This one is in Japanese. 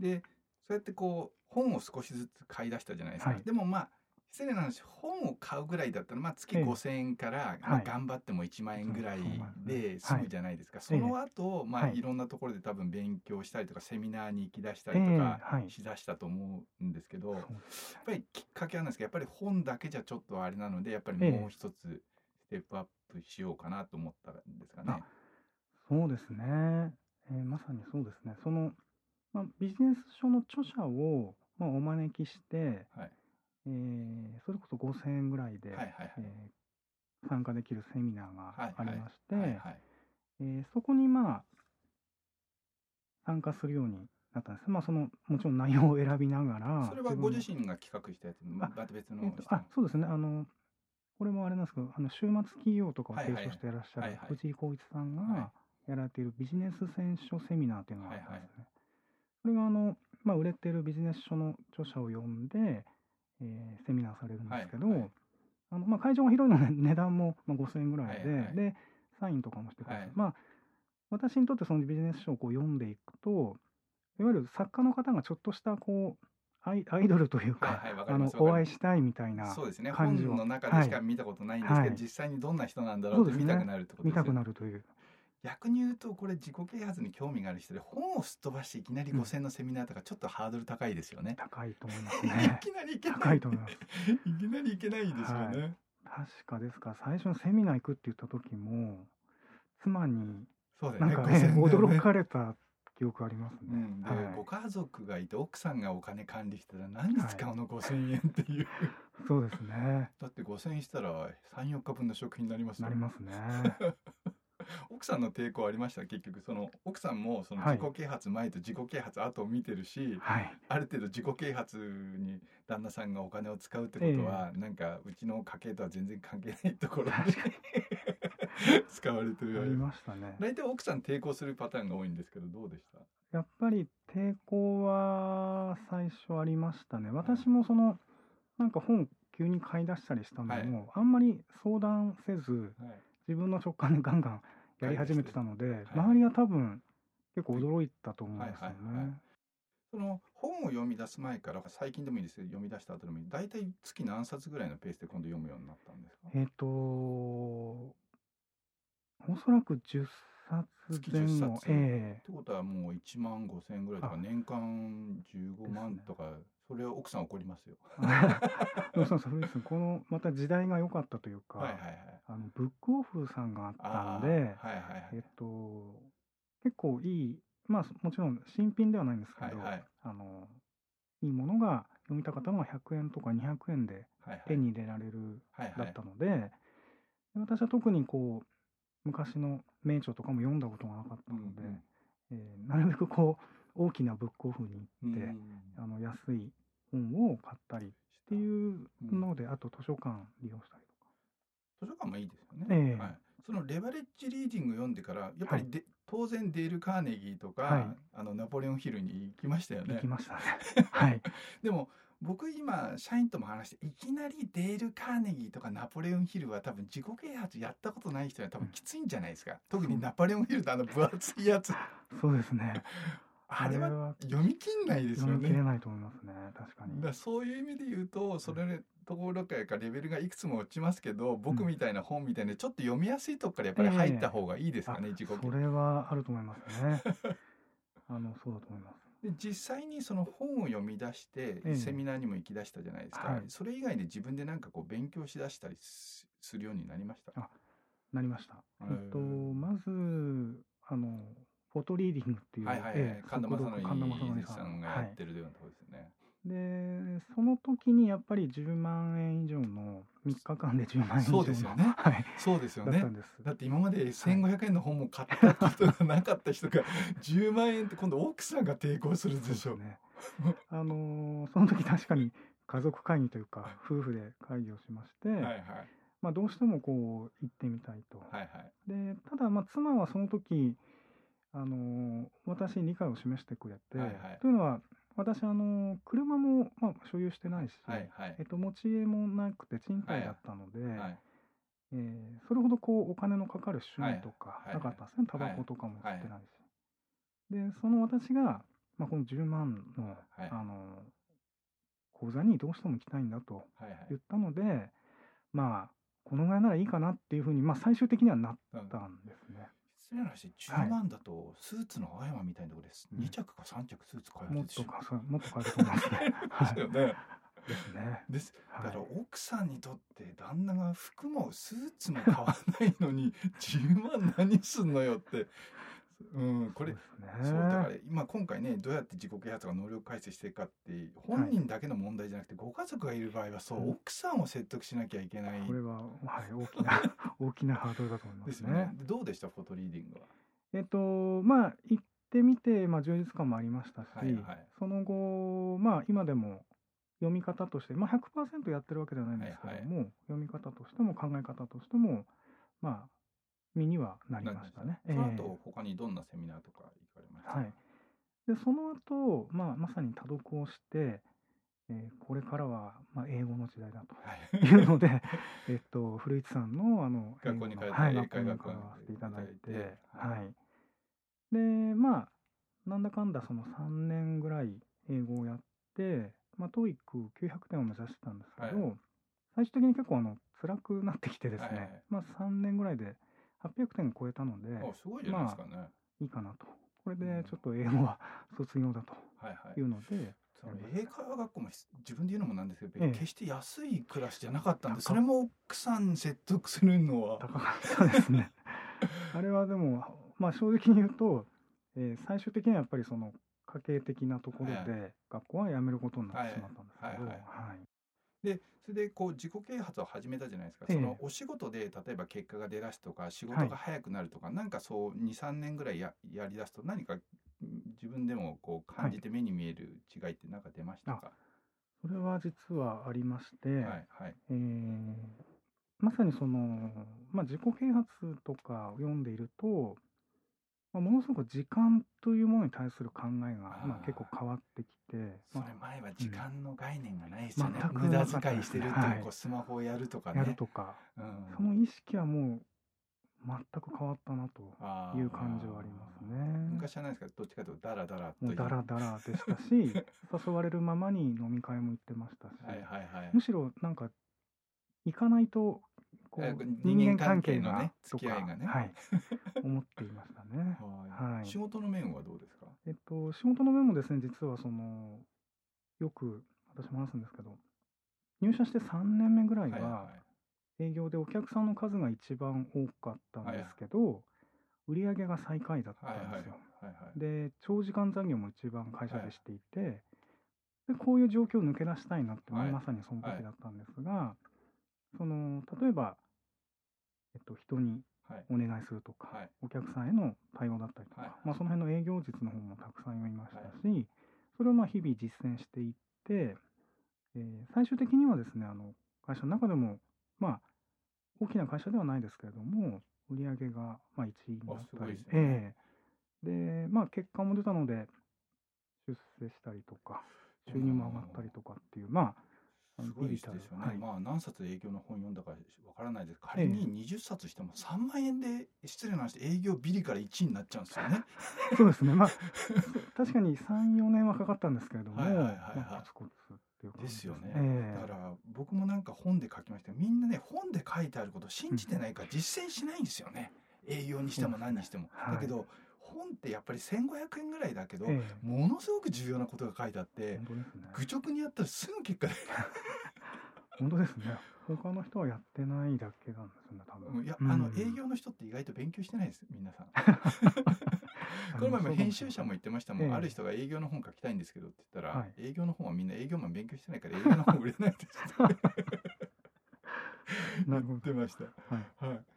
でそうやってこう本を少しずつ買い出したじゃないですか、はい。でもまあ失礼な話本を買うぐらいだったら、まあ、月ええ。5,000円から、まあはい。頑張っても1万円ぐらいで済むじゃないですか、その後、まあはい。いろんなところで多分勉強したりとかセミナーに行き出したりええとかはい。しだしたと思うんですけど、やっぱりきっかけはなんですけどやっぱり本だけじゃちょっとあれなのでやっぱりええ。もう一つステップアップしようかなと思ったんですかね。あそうですね、えーまさにそうですね。その、まあ、ビジネス書の著者を、まあ、お招きして、はい。えーそれこそ5000円ぐらいで、はいはいはい。えー参加できるセミナーがはいありまして、そこにまあ参加するようになったんです。まあそのもちろん内容を選びながらそれはご自身身が企画したやつまた別のえーとあそうですね。あのこれもあれなんですけどあの週末企業とかを提唱していらっしゃるはいはい。藤井光一さんはがやられているビジネス選書セミナーっていうのがあったんですね。はいこれがあの、まあ、売れてるビジネス書の著者を呼んで、えーセミナーされるんですけど、はい。はいあのまあ、会場が広いので値段もまあ5000円ぐらいで、はいはい。でサインとかもしてください。はい。まあ私にとってそのビジネス書をこう読んでいくといわゆる作家の方がちょっとしたこうアイアイドルというか、はいはいわかあのお会いしたいみたいなそうですね。本の中でしかはい見たことないんですけど、はい。実際にどんな人なんだろうって見たくなるってことですよ見たくなるという逆に言うとこれ自己啓発に興味がある人で本をすっ飛ばしていきなりうん5000のセミナーとかちょっとハードル高いですよね。高いと思いますいね。きなりいけない高いと思います。いきなりいけないですよね。確かですか最初のセミナー行くって言った時も妻にそうだよね。なんかね5000だよね驚かれた記憶ありますね。うん、で、はいご家族がいて奥さんがお金管理してたら何に使うの、5000円っていうそうですね。だって5000円したら34日分の食費になりますよなりますね。奥さんの抵抗ありました？結局その奥さんもそのはい。自己啓発前と自己啓発後を見てるし、はい。ある程度自己啓発に旦那さんがお金を使うってことは、なんかうちの家計とは全然関係ないところに 使われてありるましたね。大体奥さん抵抗するパターンが多いんですけどどうでしたやっぱり抵抗は最初ありましたね。私もそのなんか本急に買い出したりしたのも、あんまり相談せずはい。自分の直感でガンガンやり始めてたので、はい。周りは多分結構驚いたと思うんですよはいはいはいね。その本を読み出す前から最近でもいいですけど読み出した後でもいい。大体月何冊ぐらいのペースで今度読むようになったんですか？えっ、とおそらく10冊前月10後。冊。えってことはもう1万5千円ぐらいとかあ。年間15万とか、それは奥さん怒りますよ。そうそうそうですこのまた時代が良かったというか、はいはいはい。あのブックオフさんがあったんで、はいはいはい。えっと結構いいまあもちろん新品ではないんですけど、はいはい。あのいいものが読みたかったのは100円とか200円ではいはい。手に入れられるはいはい。だったので、で私は特にこう昔の名著とかも読んだことがなかったので、うんうん。えーなるべくこう大きなブックオフに行って、うんあの安い本を買ったりっていうので、あと図書館利用したり。図書館もいいですよね。ええはい、そのレバレッジリーディング読んでからやっぱりで、当然デール・カーネギーとか、はいあのナポレオンヒルに行きましたよね行き。ましたね。はい。でも僕今社員とも話していきなりデール・カーネギーとかナポレオンヒルは多分自己啓発やったことない人には多分きついんじゃないですか。特にナポレオンヒルってあの分厚いやつ。そうですね。あれはは読み切んないですよ読み切れね。ないと思いますね。確かにだそういう意味で言うとそれところからレベルがいくつも落ちますけど僕みたいな本みたいなちょっと読みやすいとこからやっぱり入った方がいいですかね、あ自己啓それはあると思いますね。あのそうだと思います。で実際にその本を読み出して、ええセミナーにも行き出したじゃないですか、はいそれ以外で自分でなんかこう勉強しだしたりすするようになりました？あなりました。へーえっとまずあのフォトリーディングっていう、はいはいはい、ええ神田正則則さんがやってるようなところですよね、はい。でその時にやっぱり10万円以上の3日間で10万円以上のそうですよね。はい。そうですよね。だって今まで1500円の本も買ったことがなかった人が 10万円って今度奥さんが抵抗するでしょ。そうね。あのーその時確かに家族会議というか夫婦で会議をしまして、はいはい。まあどうしてもこう行ってみたいと。はいはい。でただまあ妻はその時あのー私に理解を示してくれて、はいはい。というのは私あのー車もまあ所有してないし、はいはい。えっと持ち家もなくて賃貸だったので、はい。えーそれほどこうお金のかかる趣味とかはい。なかったんですね、タバコとかも吸ってないし。でその私がまあ、この10万の、はい。あの口座にどうしても行きたいんだとはいはい。言ったので、まあこのぐらいならいいかなっていうふうに、まあ、最終的にはなったんですね。失礼な話10万だとスーツの青山みたいなところです、うん。2着か3着スーツ買えるでしょもっともっと買えると思いますね。は ですよい、ねですね。ですだはい。から奥さんにとって旦那が服もスーツも買わないのに10万何すんのよってうんこれそうですね。そうだから今今回ねどうやって自己啓発が能力改正していくかって本人だけの問題じゃなくて、ご家族がいる場合はそう、うん奥さんを説得しなきゃいけない。これは、はい、大きな 大きなハードルだと思いまですすね。よね。でどうでしたフォトリーディングは？えっとまあ行ってみて、まあ、充実感もありましたし、はいはい。その後、まあ、今でも読み方として、まあ、100%やってるわけではないんですけども、読み方としても考え方としても、まあ、身にはなりましたね。そのええ。後他にどんなセミナーとか行かれました？かはい、でその後、まあまさに多読をして、えーこれからは、まあ、英語の時代だとはい。いうので、えっと、古市さんのあの学校に通って英語のはい、英学校に通わせていただいて、ははい。い、でまあなんだかんだその3年ぐらい英語をやって、まあ、TOEIC900 点を目指してたんですけど、はい。最終的に結構あの辛くなってきてですね、はいはいまあ、3年ぐらいで800点超えたので、あすごいじゃないですかね、いいかなと。これでちょっと英語は卒業だとはいはい。いうので、その英会話学校もひ自分で言うのもなんですけど、ええ。決して安いクラスじゃなかったんで高それも奥さん説得するのは。高かったですね。あれはでも、まあ正直に言うと、えー最終的にはやっぱりその家計的なところはいで学校は辞めることになってしまったんですけど、はい。はいはい。はい。でそれでこう自己啓発を始めたじゃないですか、ええ。そのお仕事で例えば結果が出だすとか仕事が早くなるとか、なんかそう23年ぐらいややりだすと何かうん自分でもこう感じて目に見える違いって何か出ましたか、それは実はありまして、はいはい。えーまさにその、まあ、自己啓発とかを読んでいると、まあ、ものすごく時間というものに対する考えが、まあ、結構変わってきて、そまれ前は時間の概念がないですよね、全く無駄遣いしてるっていう、はいこうスマホをやるとかあ、ねやるとか、うん。その意識はもう全く変わったなという感じはありますね。昔はないですか？どっちかというとダラダラとダラダラでしたし、誘われるままに飲み会も行ってましたし、はいはいはい。むしろなんか行かないと人間関係のね付き合いがね。はい、思っていましたね。はい。はい。仕事の面はどうですか？えっと仕事の面もですね実はそのよく私も話すんですけど入社して3年目ぐらいは営業でお客さんの数が一番多かったんですけど、売り上げが最下位だったんですよ。はいはい。で長時間残業も一番会社でしていて、でこういう状況を抜け出したいなって、はい。まさにその時だったんですが、その例えば、えっと、人にはい。お願いするとか、はい。お客さんへの対応だったりとか、はい。まあ、その辺の営業術の方もたくさん読みましたし、それをまあ日々実践していって、えー最終的にはですねあの会社の中でも、まあ、大きな会社ではないですけれども売り上げがまあ1位になったりね。ええ。でまあ結果も出たので出世したりとか収入も上がったりとかっていうまあすごいですよね、はい。まあ何冊営業の本読んだかわからないです。仮に20冊しても3万円で失礼な話営業ビリから1位になっちゃうんですよね。そうですね。まあ 確かに34年はかかったんですけれどもはいはいはいはい。ですよね、ええ。だから僕もなんか本で書きましたみんなね本で書いてあることを信じてないから実践しないんですよね、営業にしても何にしても、はい。だけど本ってやっぱり1500円ぐらいだけど、ええ。ものすごく重要なことが書いてあってね。愚直にやったらすぐ結果で。本当ですね。他の人はやってないだけなんですよね多分。いや、うん。あの営業の人って意外と勉強してないです皆さん。この前も編集者も言ってましたもん、ええ。ある人が営業の本書きたいんですけどって言ったら、はい営業の本はみんな営業マン勉強してないから営業の本売れないって言ってましたはいはい